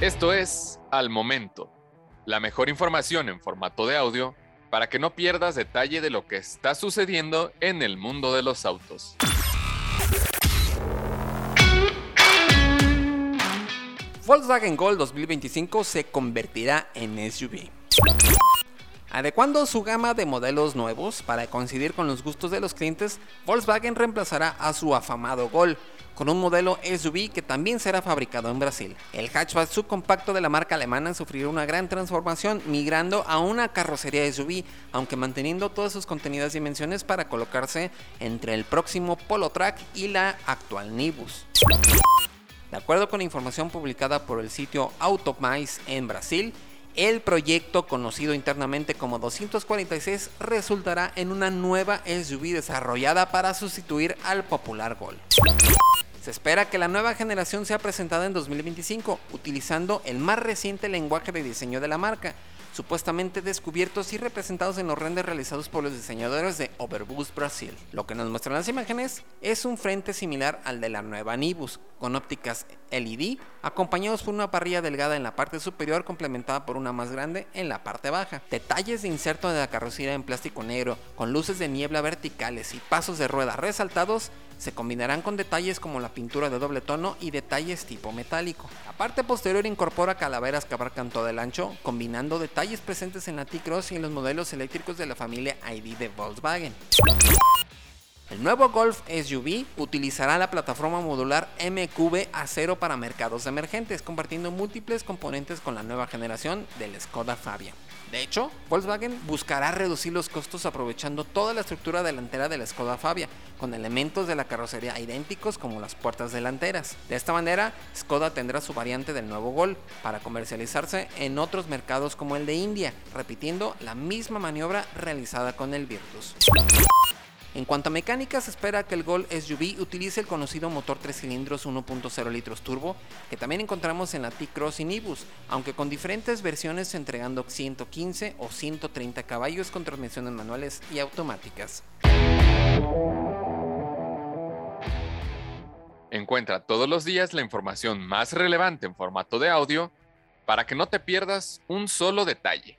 Esto es Al Momento, la mejor información en formato de audio para que no pierdas detalle de lo que está sucediendo en el mundo de los autos. Volkswagen Gol 2025 se convertirá en SUV. Adecuando su gama de modelos nuevos para coincidir con los gustos de los clientes, Volkswagen reemplazará a su afamado Gol con un modelo SUV que también será fabricado en Brasil. El hatchback subcompacto de la marca alemana sufrirá una gran transformación migrando a una carrocería SUV, aunque manteniendo todas sus contenidas dimensiones para colocarse entre el próximo Polo Track y la actual Nibus. De acuerdo con información publicada por el sitio Automice en Brasil, el proyecto conocido internamente como 246 resultará en una nueva SUV desarrollada para sustituir al popular Gol. Se espera que la nueva generación sea presentada en 2025, utilizando el más reciente lenguaje de diseño de la marca, supuestamente descubiertos y representados en los renders realizados por los diseñadores de Overboost Brasil. Lo que nos muestran las imágenes es un frente similar al de la nueva Nibus, con ópticas LED, acompañados por una parrilla delgada en la parte superior complementada por una más grande en la parte baja. Detalles de inserto de la carrocería en plástico negro, con luces de niebla verticales y pasos de rueda resaltados, se combinarán con detalles como la pintura de doble tono y detalles tipo metálico. La parte posterior incorpora calaveras que abarcan todo el ancho, combinando detalles presentes en la T-Cross y en los modelos eléctricos de la familia ID de Volkswagen. El nuevo Golf SUV utilizará la plataforma modular MQB Acero para mercados emergentes, compartiendo múltiples componentes con la nueva generación del Skoda Fabia. De hecho, Volkswagen buscará reducir los costos aprovechando toda la estructura delantera de la Skoda Fabia, con elementos de la carrocería idénticos como las puertas delanteras. De esta manera, Skoda tendrá su variante del nuevo Gol para comercializarse en otros mercados como el de India, repitiendo la misma maniobra realizada con el Virtus. En cuanto a mecánica, se espera que el Gol SUV utilice el conocido motor 3 cilindros 1.0 litros turbo, que también encontramos en la T-Cross y aunque con diferentes versiones entregando 115 o 130 caballos con transmisiones manuales y automáticas. Encuentra todos los días la información más relevante en formato de audio para que no te pierdas un solo detalle.